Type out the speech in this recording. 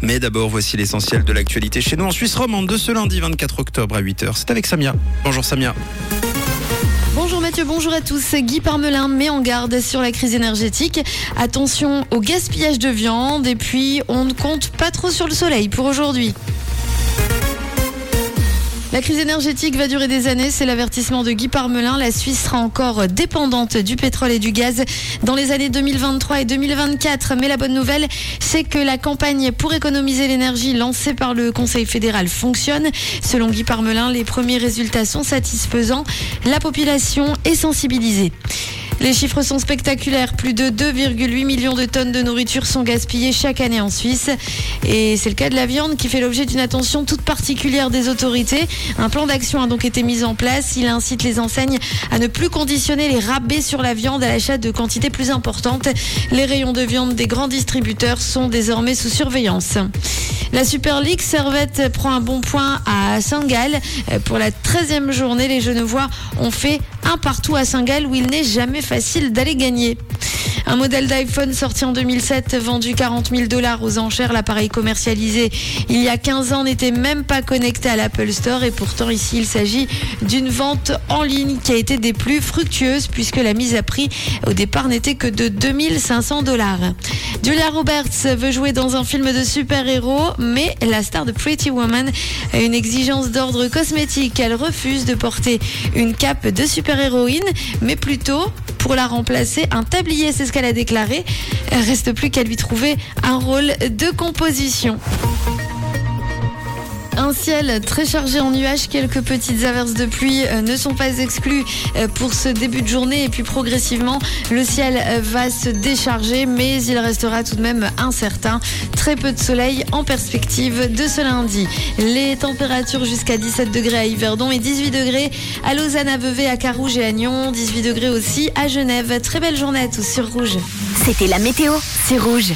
Mais d'abord, voici l'essentiel de l'actualité chez nous en Suisse romande de ce lundi 24 octobre à 8h. C'est avec Samia. Bonjour Samia. Bonjour Mathieu, bonjour à tous. Guy Parmelin met en garde sur la crise énergétique. Attention au gaspillage de viande et puis on ne compte pas trop sur le soleil pour aujourd'hui. La crise énergétique va durer des années, c'est l'avertissement de Guy Parmelin. La Suisse sera encore dépendante du pétrole et du gaz dans les années 2023 et 2024. Mais la bonne nouvelle, c'est que la campagne pour économiser l'énergie lancée par le Conseil fédéral fonctionne. Selon Guy Parmelin, les premiers résultats sont satisfaisants. La population est sensibilisée. Les chiffres sont spectaculaires. Plus de 2,8 millions de tonnes de nourriture sont gaspillées chaque année en Suisse. Et c'est le cas de la viande qui fait l'objet d'une attention toute particulière des autorités. Un plan d'action a donc été mis en place. Il incite les enseignes à ne plus conditionner les rabais sur la viande à l'achat de quantités plus importantes. Les rayons de viande des grands distributeurs sont désormais sous surveillance. La Super League Servette prend un bon point à Saint-Gall. Pour la 13e journée, les Genevois ont fait un partout à Saint-Gall où il n'est jamais facile d'aller gagner. Un modèle d'iPhone sorti en 2007, vendu 40 000 dollars aux enchères. L'appareil commercialisé il y a 15 ans n'était même pas connecté à l'Apple Store et pourtant ici il s'agit d'une vente en ligne qui a été des plus fructueuses puisque la mise à prix au départ n'était que de 2500 dollars. Julia Roberts veut jouer dans un film de super-héros, mais la star de Pretty Woman a une exigence d'ordre cosmétique. Elle refuse de porter une cape de super-héroïne, mais plutôt pour la remplacer un tablier, c'est ce qu'elle a déclaré. Reste plus qu'à lui trouver un rôle de composition. Un ciel très chargé en nuages, quelques petites averses de pluie euh, ne sont pas exclues euh, pour ce début de journée et puis progressivement le ciel euh, va se décharger mais il restera tout de même incertain. Très peu de soleil en perspective de ce lundi. Les températures jusqu'à 17 degrés à Yverdon et 18 degrés à Lausanne, à Vevey, à Carouge et à Nyon, 18 degrés aussi à Genève. Très belle journée à tous sur Rouge. C'était la météo, c'est Rouge.